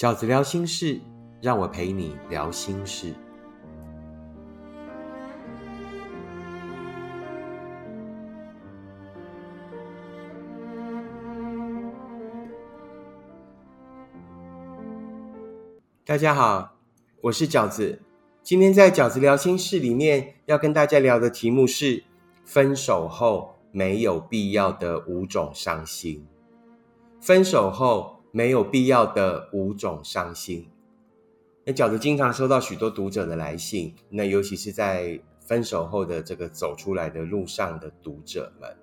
饺子聊心事，让我陪你聊心事。大家好，我是饺子。今天在饺子聊心事里面要跟大家聊的题目是：分手后没有必要的五种伤心。分手后没有必要的五种伤心。那饺子经常收到许多读者的来信，那尤其是在分手后的这个走出来的路上的读者们，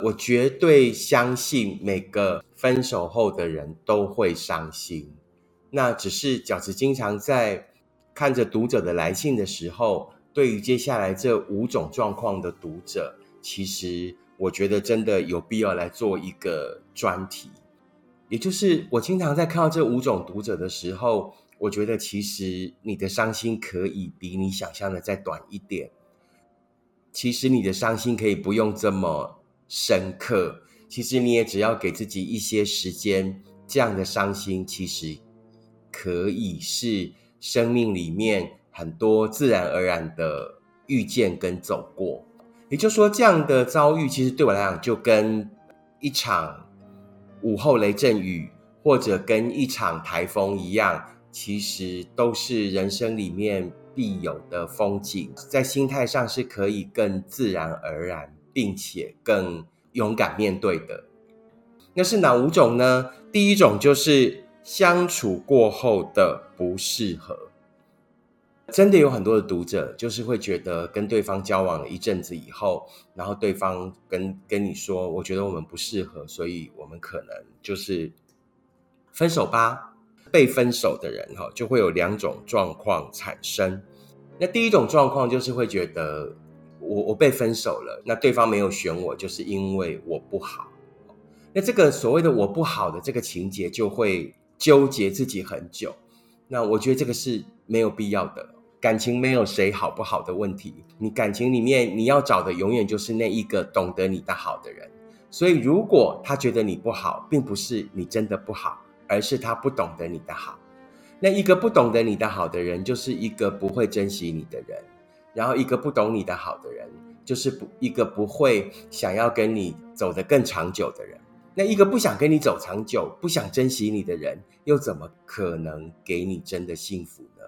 我绝对相信每个分手后的人都会伤心。那只是饺子经常在。看着读者的来信的时候，对于接下来这五种状况的读者，其实我觉得真的有必要来做一个专题。也就是我经常在看到这五种读者的时候，我觉得其实你的伤心可以比你想象的再短一点。其实你的伤心可以不用这么深刻，其实你也只要给自己一些时间，这样的伤心其实可以是。生命里面很多自然而然的遇见跟走过，也就是说，这样的遭遇其实对我来讲，就跟一场午后雷阵雨或者跟一场台风一样，其实都是人生里面必有的风景。在心态上是可以更自然而然，并且更勇敢面对的。那是哪五种呢？第一种就是。相处过后的不适合，真的有很多的读者，就是会觉得跟对方交往了一阵子以后，然后对方跟跟你说：“我觉得我们不适合，所以我们可能就是分手吧。”被分手的人哈，就会有两种状况产生。那第一种状况就是会觉得我我被分手了，那对方没有选我，就是因为我不好。那这个所谓的我不好的这个情节就会。纠结自己很久，那我觉得这个是没有必要的。感情没有谁好不好的问题，你感情里面你要找的永远就是那一个懂得你的好的人。所以，如果他觉得你不好，并不是你真的不好，而是他不懂得你的好。那一个不懂得你的好的人，就是一个不会珍惜你的人；然后，一个不懂你的好的人，就是不一个不会想要跟你走得更长久的人。那一个不想跟你走长久、不想珍惜你的人，又怎么可能给你真的幸福呢？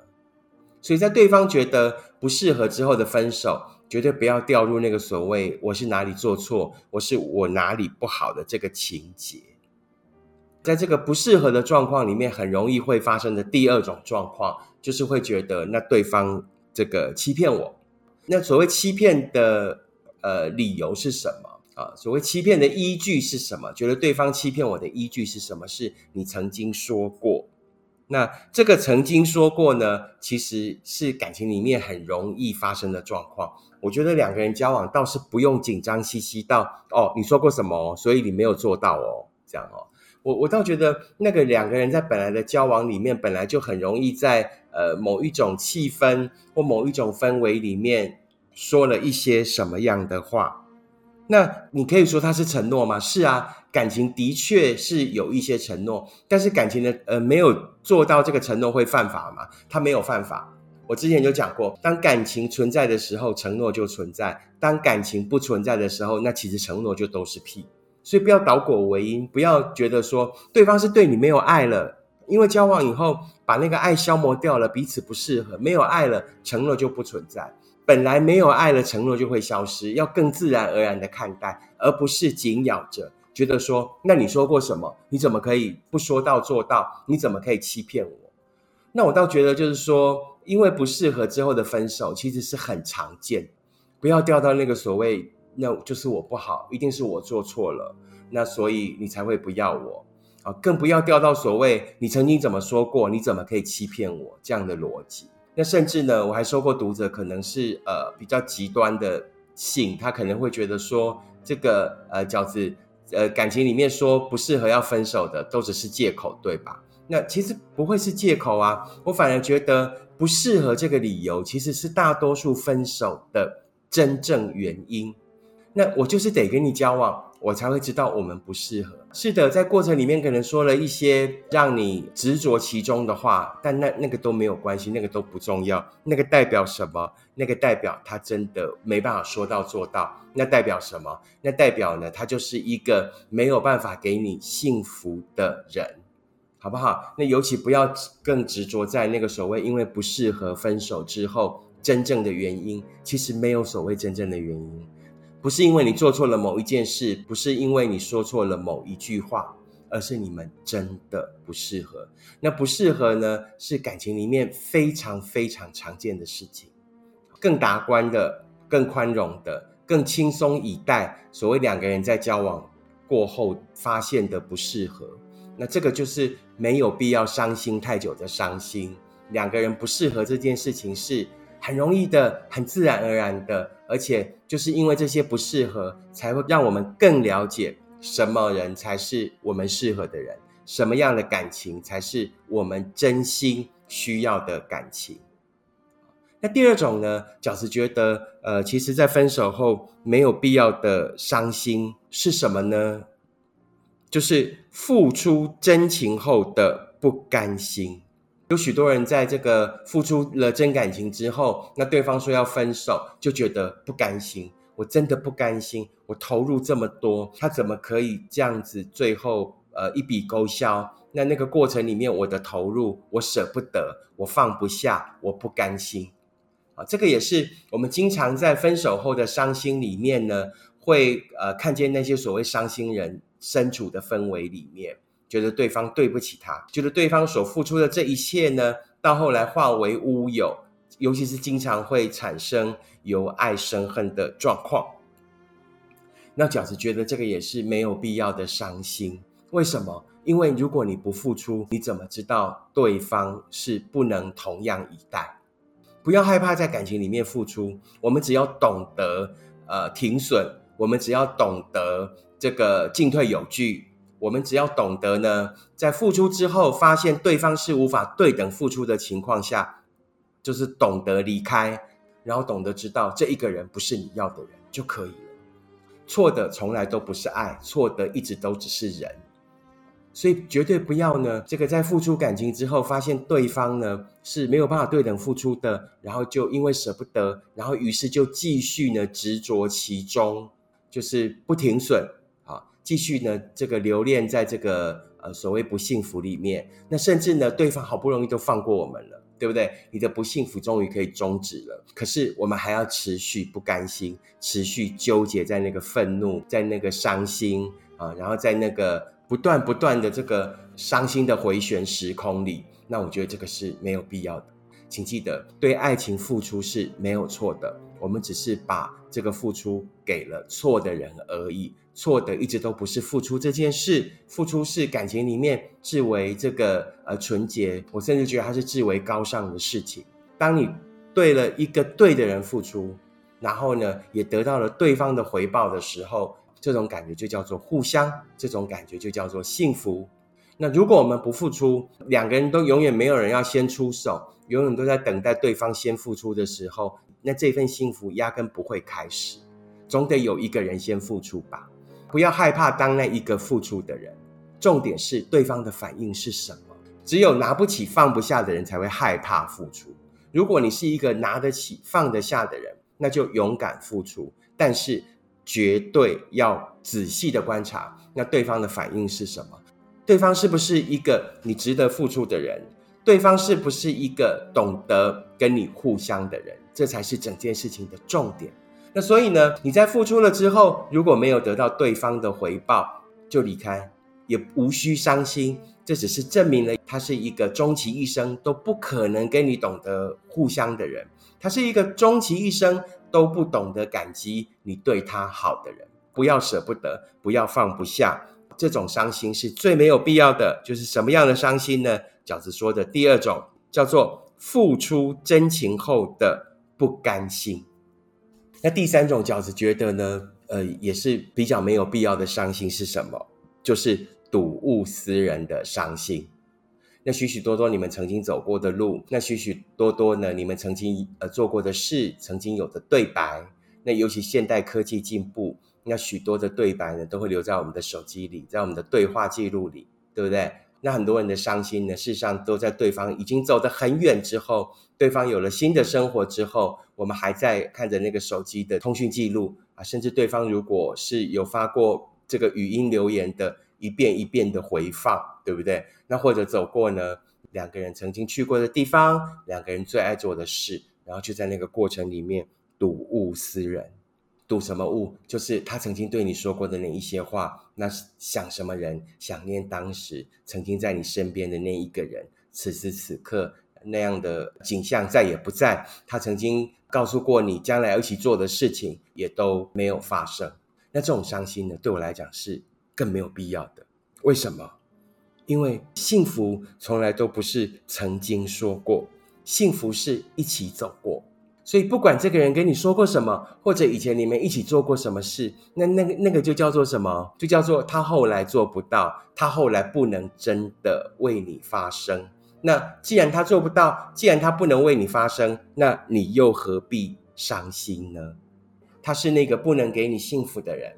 所以在对方觉得不适合之后的分手，绝对不要掉入那个所谓“我是哪里做错，我是我哪里不好的”这个情节。在这个不适合的状况里面，很容易会发生的第二种状况，就是会觉得那对方这个欺骗我。那所谓欺骗的呃理由是什么？啊，所谓欺骗的依据是什么？觉得对方欺骗我的依据是什么？是你曾经说过。那这个曾经说过呢，其实是感情里面很容易发生的状况。我觉得两个人交往倒是不用紧张兮兮到哦，你说过什么，所以你没有做到哦，这样哦。我我倒觉得那个两个人在本来的交往里面，本来就很容易在呃某一种气氛或某一种氛围里面说了一些什么样的话。那你可以说他是承诺吗？是啊，感情的确是有一些承诺，但是感情的呃没有做到这个承诺会犯法吗？他没有犯法。我之前就讲过，当感情存在的时候，承诺就存在；当感情不存在的时候，那其实承诺就都是屁。所以不要倒果为因，不要觉得说对方是对你没有爱了，因为交往以后把那个爱消磨掉了，彼此不适合，没有爱了，承诺就不存在。本来没有爱的承诺就会消失，要更自然而然的看待，而不是紧咬着，觉得说，那你说过什么？你怎么可以不说到做到？你怎么可以欺骗我？那我倒觉得就是说，因为不适合之后的分手，其实是很常见。不要掉到那个所谓，那就是我不好，一定是我做错了，那所以你才会不要我啊！更不要掉到所谓，你曾经怎么说过？你怎么可以欺骗我？这样的逻辑。那甚至呢，我还收过读者可能是呃比较极端的信，他可能会觉得说这个呃饺子呃感情里面说不适合要分手的都只是借口，对吧？那其实不会是借口啊，我反而觉得不适合这个理由其实是大多数分手的真正原因。那我就是得跟你交往，我才会知道我们不适合。是的，在过程里面可能说了一些让你执着其中的话，但那那个都没有关系，那个都不重要。那个代表什么？那个代表他真的没办法说到做到。那代表什么？那代表呢？他就是一个没有办法给你幸福的人，好不好？那尤其不要更执着在那个所谓因为不适合分手之后。真正的原因其实没有所谓真正的原因，不是因为你做错了某一件事，不是因为你说错了某一句话，而是你们真的不适合。那不适合呢，是感情里面非常非常常见的事情。更达观的、更宽容的、更轻松以待。所谓两个人在交往过后发现的不适合，那这个就是没有必要伤心太久的伤心。两个人不适合这件事情是。很容易的，很自然而然的，而且就是因为这些不适合，才会让我们更了解什么人才是我们适合的人，什么样的感情才是我们真心需要的感情。那第二种呢，饺子觉得，呃，其实，在分手后没有必要的伤心是什么呢？就是付出真情后的不甘心。有许多人在这个付出了真感情之后，那对方说要分手，就觉得不甘心。我真的不甘心，我投入这么多，他怎么可以这样子？最后呃一笔勾销？那那个过程里面，我的投入，我舍不得，我放不下，我不甘心啊。这个也是我们经常在分手后的伤心里面呢，会呃看见那些所谓伤心人身处的氛围里面。觉得对方对不起他，觉得对方所付出的这一切呢，到后来化为乌有，尤其是经常会产生由爱生恨的状况。那饺子觉得这个也是没有必要的伤心。为什么？因为如果你不付出，你怎么知道对方是不能同样以待？不要害怕在感情里面付出，我们只要懂得呃停损，我们只要懂得这个进退有据。我们只要懂得呢，在付出之后，发现对方是无法对等付出的情况下，就是懂得离开，然后懂得知道这一个人不是你要的人就可以了。错的从来都不是爱，错的一直都只是人，所以绝对不要呢，这个在付出感情之后，发现对方呢是没有办法对等付出的，然后就因为舍不得，然后于是就继续呢执着其中，就是不停损。继续呢，这个留恋在这个呃所谓不幸福里面，那甚至呢，对方好不容易都放过我们了，对不对？你的不幸福终于可以终止了，可是我们还要持续不甘心，持续纠结在那个愤怒，在那个伤心啊，然后在那个不断不断的这个伤心的回旋时空里，那我觉得这个是没有必要的。请记得，对爱情付出是没有错的，我们只是把这个付出给了错的人而已。错的一直都不是付出这件事，付出是感情里面至为这个呃纯洁，我甚至觉得它是至为高尚的事情。当你对了一个对的人付出，然后呢也得到了对方的回报的时候，这种感觉就叫做互相，这种感觉就叫做幸福。那如果我们不付出，两个人都永远没有人要先出手，永远都在等待对方先付出的时候，那这份幸福压根不会开始，总得有一个人先付出吧。不要害怕当那一个付出的人，重点是对方的反应是什么。只有拿不起放不下的人才会害怕付出。如果你是一个拿得起放得下的人，那就勇敢付出。但是绝对要仔细的观察，那对方的反应是什么？对方是不是一个你值得付出的人？对方是不是一个懂得跟你互相的人？这才是整件事情的重点。那所以呢，你在付出了之后，如果没有得到对方的回报，就离开，也无需伤心。这只是证明了他是一个终其一生都不可能跟你懂得互相的人，他是一个终其一生都不懂得感激你对他好的人。不要舍不得，不要放不下，这种伤心是最没有必要的。就是什么样的伤心呢？饺子说的第二种叫做付出真情后的不甘心。那第三种饺子觉得呢，呃，也是比较没有必要的伤心是什么？就是睹物思人的伤心。那许许多多你们曾经走过的路，那许许多多呢，你们曾经呃做过的事，曾经有的对白。那尤其现代科技进步，那许多的对白呢，都会留在我们的手机里，在我们的对话记录里，对不对？那很多人的伤心呢，事实上都在对方已经走得很远之后，对方有了新的生活之后，我们还在看着那个手机的通讯记录啊，甚至对方如果是有发过这个语音留言的，一遍一遍的回放，对不对？那或者走过呢？两个人曾经去过的地方，两个人最爱做的事，然后就在那个过程里面睹物思人，睹什么物？就是他曾经对你说过的那一些话。那想什么人？想念当时曾经在你身边的那一个人。此时此刻那样的景象再也不在。他曾经告诉过你将来要一起做的事情，也都没有发生。那这种伤心呢，对我来讲是更没有必要的。为什么？因为幸福从来都不是曾经说过，幸福是一起走过。所以不管这个人跟你说过什么，或者以前你们一起做过什么事，那那个那个就叫做什么？就叫做他后来做不到，他后来不能真的为你发生。那既然他做不到，既然他不能为你发生，那你又何必伤心呢？他是那个不能给你幸福的人。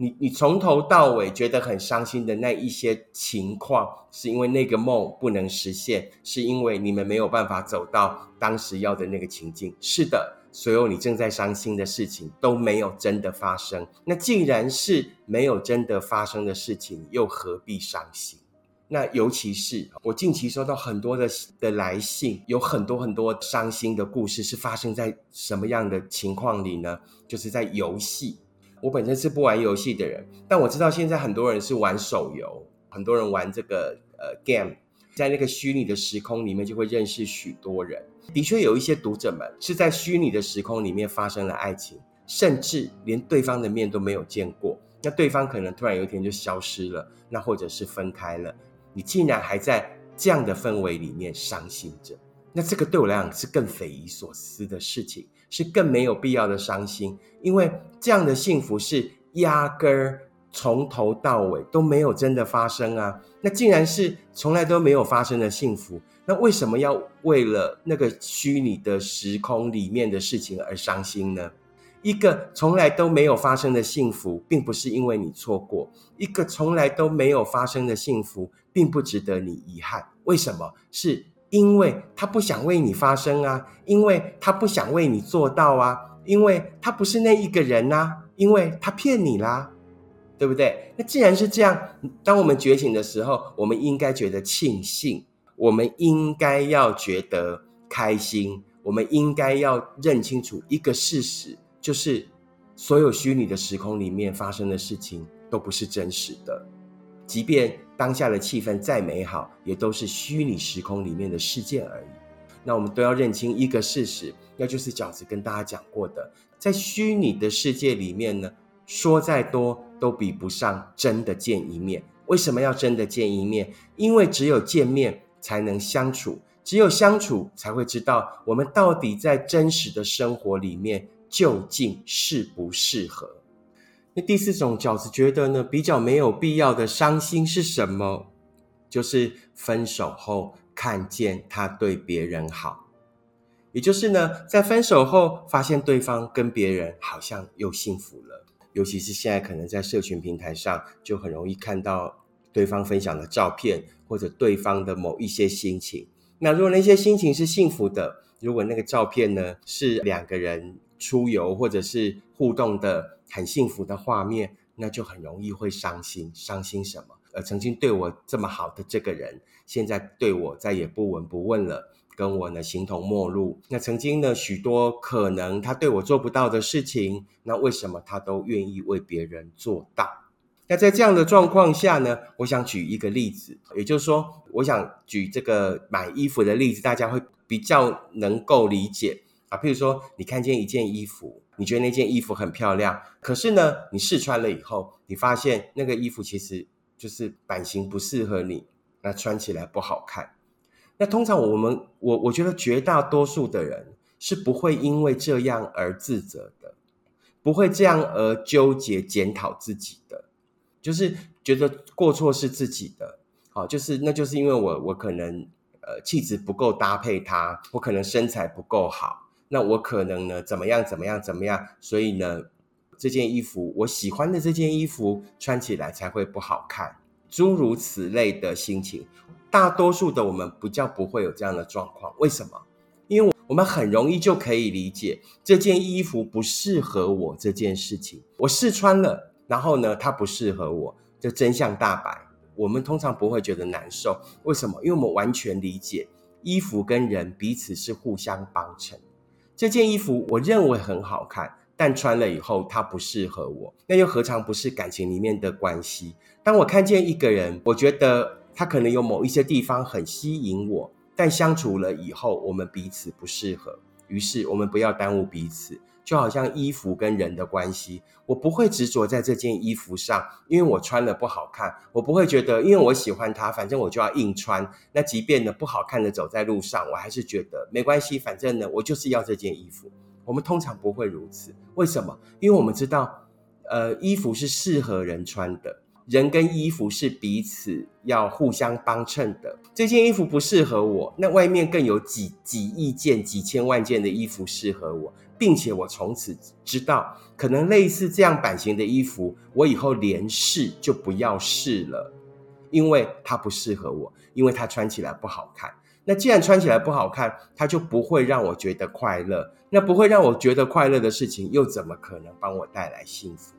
你你从头到尾觉得很伤心的那一些情况，是因为那个梦不能实现，是因为你们没有办法走到当时要的那个情境。是的，所有你正在伤心的事情都没有真的发生。那既然是没有真的发生的事情，又何必伤心？那尤其是我近期收到很多的的来信，有很多很多伤心的故事，是发生在什么样的情况里呢？就是在游戏。我本身是不玩游戏的人，但我知道现在很多人是玩手游，很多人玩这个呃 game，在那个虚拟的时空里面就会认识许多人。的确有一些读者们是在虚拟的时空里面发生了爱情，甚至连对方的面都没有见过，那对方可能突然有一天就消失了，那或者是分开了，你竟然还在这样的氛围里面伤心着，那这个对我来讲是更匪夷所思的事情。是更没有必要的伤心，因为这样的幸福是压根儿从头到尾都没有真的发生啊！那竟然是从来都没有发生的幸福，那为什么要为了那个虚拟的时空里面的事情而伤心呢？一个从来都没有发生的幸福，并不是因为你错过；一个从来都没有发生的幸福，并不值得你遗憾。为什么？是。因为他不想为你发声啊，因为他不想为你做到啊，因为他不是那一个人呐，因为他骗你啦，对不对？那既然是这样，当我们觉醒的时候，我们应该觉得庆幸，我们应该要觉得开心，我们应该要认清楚一个事实，就是所有虚拟的时空里面发生的事情都不是真实的，即便。当下的气氛再美好，也都是虚拟时空里面的事件而已。那我们都要认清一个事实，那就是饺子跟大家讲过的，在虚拟的世界里面呢，说再多都比不上真的见一面。为什么要真的见一面？因为只有见面才能相处，只有相处才会知道我们到底在真实的生活里面究竟适不适合。那第四种饺子觉得呢，比较没有必要的伤心是什么？就是分手后看见他对别人好，也就是呢，在分手后发现对方跟别人好像又幸福了。尤其是现在可能在社群平台上，就很容易看到对方分享的照片，或者对方的某一些心情。那如果那些心情是幸福的，如果那个照片呢是两个人出游或者是互动的。很幸福的画面，那就很容易会伤心。伤心什么？呃，曾经对我这么好的这个人，现在对我再也不闻不问了，跟我呢形同陌路。那曾经呢许多可能他对我做不到的事情，那为什么他都愿意为别人做到？那在这样的状况下呢，我想举一个例子，也就是说，我想举这个买衣服的例子，大家会比较能够理解啊。譬如说，你看见一件衣服。你觉得那件衣服很漂亮，可是呢，你试穿了以后，你发现那个衣服其实就是版型不适合你，那穿起来不好看。那通常我们我我觉得绝大多数的人是不会因为这样而自责的，不会这样而纠结检讨自己的，就是觉得过错是自己的。好，就是那就是因为我我可能呃气质不够搭配它，我可能身材不够好。那我可能呢，怎么样，怎么样，怎么样？所以呢，这件衣服，我喜欢的这件衣服穿起来才会不好看，诸如此类的心情。大多数的我们不叫不会有这样的状况，为什么？因为我们很容易就可以理解这件衣服不适合我这件事情。我试穿了，然后呢，它不适合我，这真相大白。我们通常不会觉得难受，为什么？因为我们完全理解衣服跟人彼此是互相帮衬。这件衣服我认为很好看，但穿了以后它不适合我，那又何尝不是感情里面的关系？当我看见一个人，我觉得他可能有某一些地方很吸引我，但相处了以后，我们彼此不适合，于是我们不要耽误彼此。就好像衣服跟人的关系，我不会执着在这件衣服上，因为我穿了不好看。我不会觉得，因为我喜欢它，反正我就要硬穿。那即便呢不好看的走在路上，我还是觉得没关系，反正呢我就是要这件衣服。我们通常不会如此，为什么？因为我们知道，呃，衣服是适合人穿的。人跟衣服是彼此要互相帮衬的。这件衣服不适合我，那外面更有几几亿件、几千万件的衣服适合我，并且我从此知道，可能类似这样版型的衣服，我以后连试就不要试了，因为它不适合我，因为它穿起来不好看。那既然穿起来不好看，它就不会让我觉得快乐。那不会让我觉得快乐的事情，又怎么可能帮我带来幸福？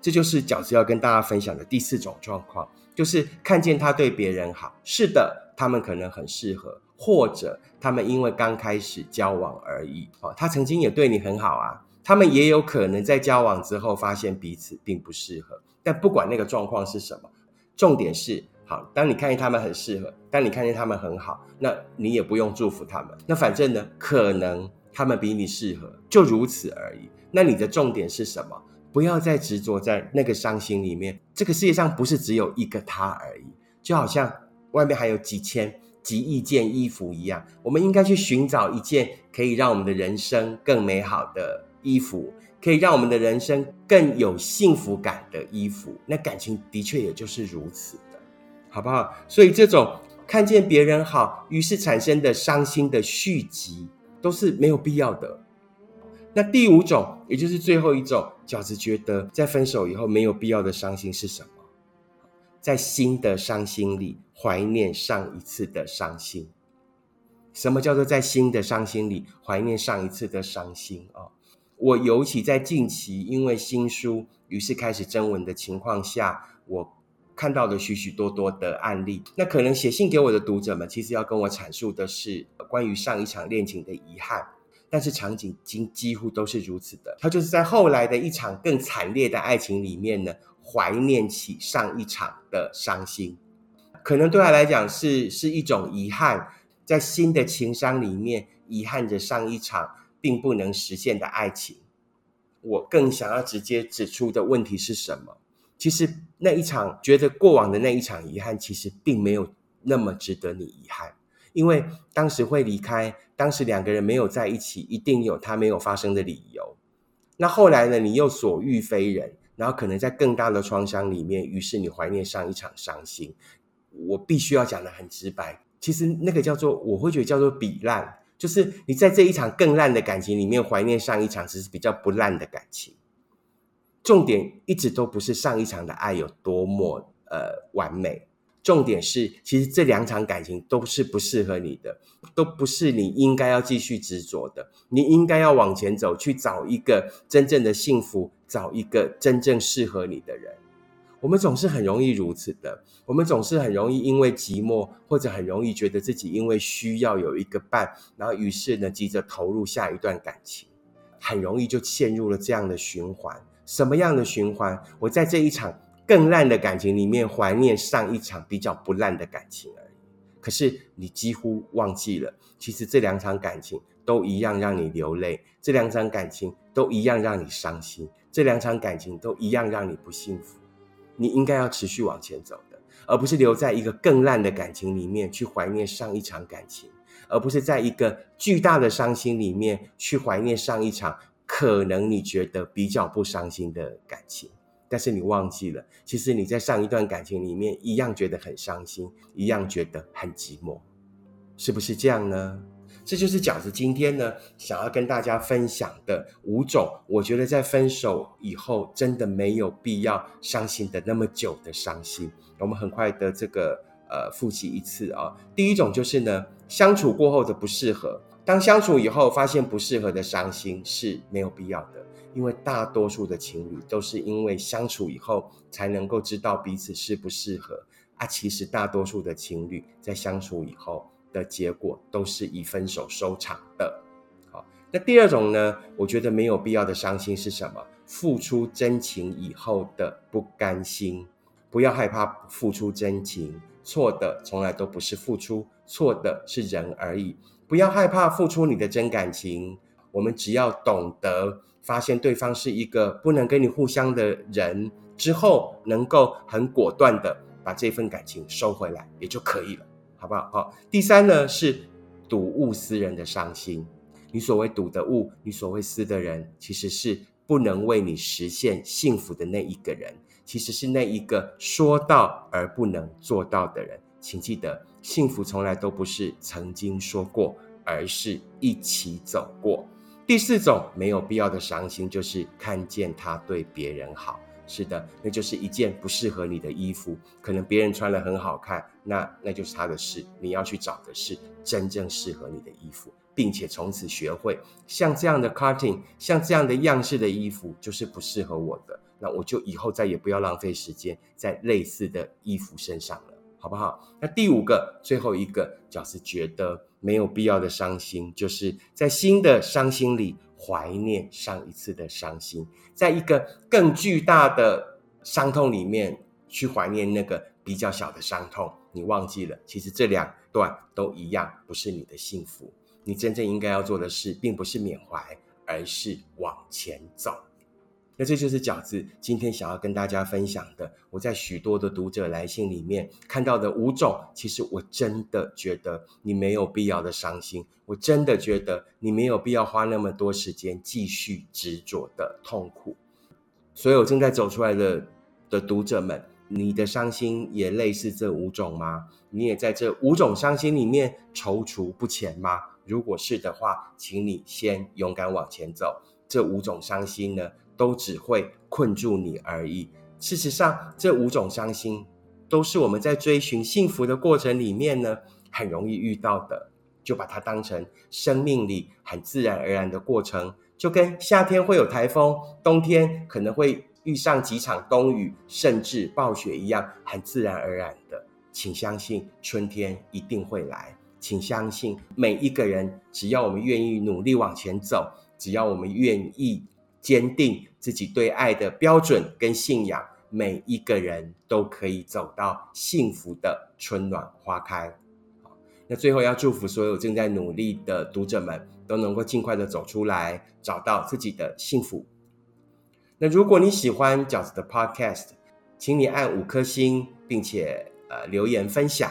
这就是饺子要跟大家分享的第四种状况，就是看见他对别人好，是的，他们可能很适合，或者他们因为刚开始交往而已。哦，他曾经也对你很好啊，他们也有可能在交往之后发现彼此并不适合。但不管那个状况是什么，重点是好。当你看见他们很适合，当你看见他们很好，那你也不用祝福他们。那反正呢，可能他们比你适合，就如此而已。那你的重点是什么？不要再执着在那个伤心里面。这个世界上不是只有一个他而已，就好像外面还有几千、几亿件衣服一样。我们应该去寻找一件可以让我们的人生更美好的衣服，可以让我们的人生更有幸福感的衣服。那感情的确也就是如此的，好不好？所以这种看见别人好，于是产生的伤心的续集，都是没有必要的。那第五种，也就是最后一种，饺子觉得在分手以后没有必要的伤心是什么？在新的伤心里怀念上一次的伤心。什么叫做在新的伤心里怀念上一次的伤心啊？我尤其在近期因为新书于是开始征文的情况下，我看到了许许多多的案例。那可能写信给我的读者们，其实要跟我阐述的是关于上一场恋情的遗憾。但是场景几几乎都是如此的，他就是在后来的一场更惨烈的爱情里面呢，怀念起上一场的伤心，可能对他来讲是是一种遗憾，在新的情伤里面遗憾着上一场并不能实现的爱情。我更想要直接指出的问题是什么？其实那一场觉得过往的那一场遗憾，其实并没有那么值得你遗憾。因为当时会离开，当时两个人没有在一起，一定有他没有发生的理由。那后来呢？你又所遇非人，然后可能在更大的创伤里面，于是你怀念上一场伤心。我必须要讲的很直白，其实那个叫做，我会觉得叫做比烂，就是你在这一场更烂的感情里面怀念上一场，只是比较不烂的感情。重点一直都不是上一场的爱有多么呃完美。重点是，其实这两场感情都是不适合你的，都不是你应该要继续执着的。你应该要往前走，去找一个真正的幸福，找一个真正适合你的人。我们总是很容易如此的，我们总是很容易因为寂寞，或者很容易觉得自己因为需要有一个伴，然后于是呢急着投入下一段感情，很容易就陷入了这样的循环。什么样的循环？我在这一场。更烂的感情里面怀念上一场比较不烂的感情而已，可是你几乎忘记了，其实这两场感情都一样让你流泪，这两场感情都一样让你伤心，这两场感情都一样让你不幸福。你应该要持续往前走的，而不是留在一个更烂的感情里面去怀念上一场感情，而不是在一个巨大的伤心里面去怀念上一场可能你觉得比较不伤心的感情。但是你忘记了，其实你在上一段感情里面一样觉得很伤心，一样觉得很寂寞，是不是这样呢？这就是饺子今天呢想要跟大家分享的五种，我觉得在分手以后真的没有必要伤心的那么久的伤心。我们很快的这个呃复习一次啊。第一种就是呢，相处过后的不适合，当相处以后发现不适合的伤心是没有必要的，因为大多数的情侣都是因为相处以后才能够知道彼此适不适合啊。其实大多数的情侣在相处以后。的结果都是以分手收场的。好，那第二种呢？我觉得没有必要的伤心是什么？付出真情以后的不甘心。不要害怕付出真情，错的从来都不是付出，错的是人而已。不要害怕付出你的真感情。我们只要懂得发现对方是一个不能跟你互相的人之后，能够很果断的把这份感情收回来，也就可以了。好不好？好，第三呢是睹物思人的伤心。你所谓睹的物，你所谓思的人，其实是不能为你实现幸福的那一个人，其实是那一个说到而不能做到的人。请记得，幸福从来都不是曾经说过，而是一起走过。第四种没有必要的伤心，就是看见他对别人好。是的，那就是一件不适合你的衣服，可能别人穿了很好看，那那就是他的事。你要去找的是真正适合你的衣服，并且从此学会像这样的 cutting，像这样的样式的衣服就是不适合我的，那我就以后再也不要浪费时间在类似的衣服身上了，好不好？那第五个，最后一个，就是觉得没有必要的伤心，就是在新的伤心里。怀念上一次的伤心，在一个更巨大的伤痛里面去怀念那个比较小的伤痛，你忘记了，其实这两段都一样，不是你的幸福。你真正应该要做的事，并不是缅怀，而是往前走。那这就是饺子今天想要跟大家分享的。我在许多的读者来信里面看到的五种，其实我真的觉得你没有必要的伤心，我真的觉得你没有必要花那么多时间继续执着的痛苦。所有正在走出来的的读者们，你的伤心也类似这五种吗？你也在这五种伤心里面踌躇不前吗？如果是的话，请你先勇敢往前走。这五种伤心呢？都只会困住你而已。事实上，这五种伤心都是我们在追寻幸福的过程里面呢，很容易遇到的。就把它当成生命里很自然而然的过程，就跟夏天会有台风，冬天可能会遇上几场冬雨，甚至暴雪一样，很自然而然的。请相信，春天一定会来。请相信，每一个人，只要我们愿意努力往前走，只要我们愿意。坚定自己对爱的标准跟信仰，每一个人都可以走到幸福的春暖花开。那最后要祝福所有正在努力的读者们，都能够尽快的走出来，找到自己的幸福。那如果你喜欢饺子的 Podcast，请你按五颗星，并且呃留言分享。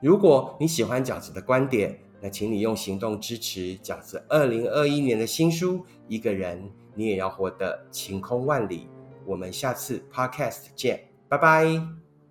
如果你喜欢饺子的观点，那请你用行动支持饺子二零二一年的新书《一个人》。你也要活得晴空万里。我们下次 Podcast 见，拜拜。